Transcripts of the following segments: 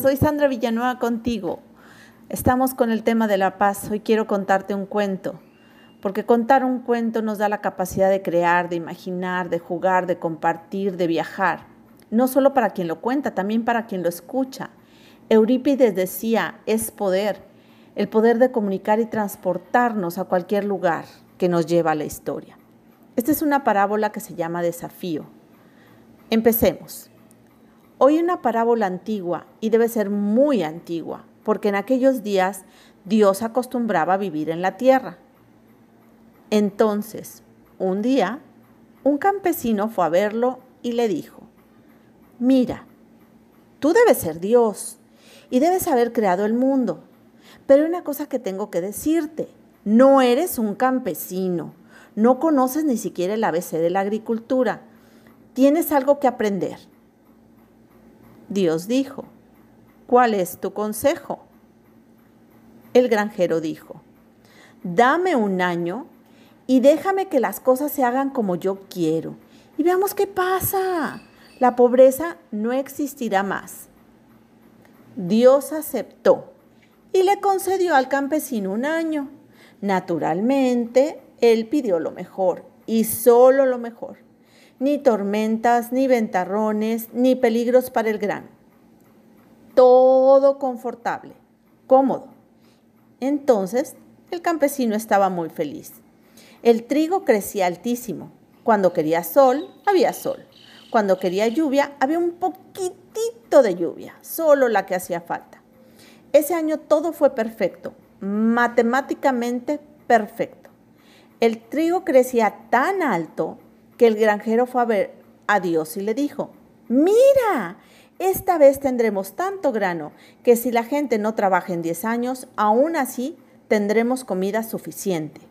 soy Sandra Villanueva contigo. Estamos con el tema de la paz. Hoy quiero contarte un cuento, porque contar un cuento nos da la capacidad de crear, de imaginar, de jugar, de compartir, de viajar. No solo para quien lo cuenta, también para quien lo escucha. Eurípides decía, es poder, el poder de comunicar y transportarnos a cualquier lugar que nos lleva a la historia. Esta es una parábola que se llama desafío. Empecemos. Hoy una parábola antigua, y debe ser muy antigua, porque en aquellos días Dios acostumbraba a vivir en la tierra. Entonces, un día, un campesino fue a verlo y le dijo, mira, tú debes ser Dios y debes haber creado el mundo, pero hay una cosa que tengo que decirte, no eres un campesino, no conoces ni siquiera el ABC de la agricultura, tienes algo que aprender. Dios dijo, ¿cuál es tu consejo? El granjero dijo, dame un año y déjame que las cosas se hagan como yo quiero. Y veamos qué pasa. La pobreza no existirá más. Dios aceptó y le concedió al campesino un año. Naturalmente, él pidió lo mejor y solo lo mejor ni tormentas, ni ventarrones, ni peligros para el grano. Todo confortable, cómodo. Entonces el campesino estaba muy feliz. El trigo crecía altísimo. Cuando quería sol, había sol. Cuando quería lluvia, había un poquitito de lluvia, solo la que hacía falta. Ese año todo fue perfecto, matemáticamente perfecto. El trigo crecía tan alto que el granjero fue a ver a Dios y le dijo, mira, esta vez tendremos tanto grano que si la gente no trabaja en 10 años, aún así tendremos comida suficiente.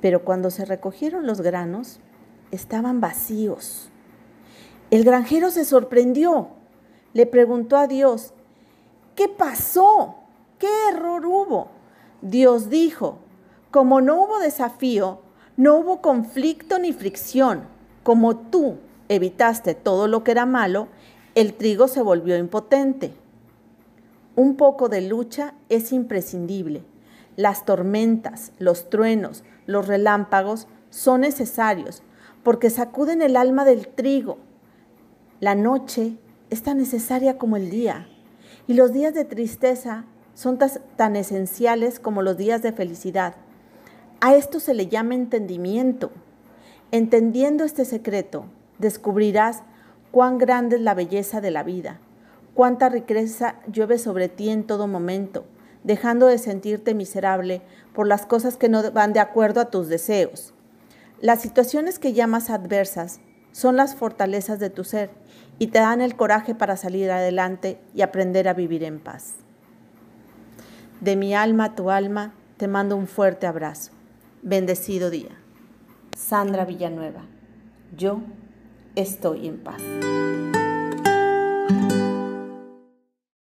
Pero cuando se recogieron los granos, estaban vacíos. El granjero se sorprendió. Le preguntó a Dios, ¿qué pasó? ¿Qué error hubo? Dios dijo, como no hubo desafío, no hubo conflicto ni fricción. Como tú evitaste todo lo que era malo, el trigo se volvió impotente. Un poco de lucha es imprescindible. Las tormentas, los truenos, los relámpagos son necesarios porque sacuden el alma del trigo. La noche es tan necesaria como el día y los días de tristeza son tan esenciales como los días de felicidad. A esto se le llama entendimiento. Entendiendo este secreto, descubrirás cuán grande es la belleza de la vida, cuánta riqueza llueve sobre ti en todo momento, dejando de sentirte miserable por las cosas que no van de acuerdo a tus deseos. Las situaciones que llamas adversas son las fortalezas de tu ser y te dan el coraje para salir adelante y aprender a vivir en paz. De mi alma a tu alma, te mando un fuerte abrazo. Bendecido día. Sandra Villanueva. Yo estoy en paz.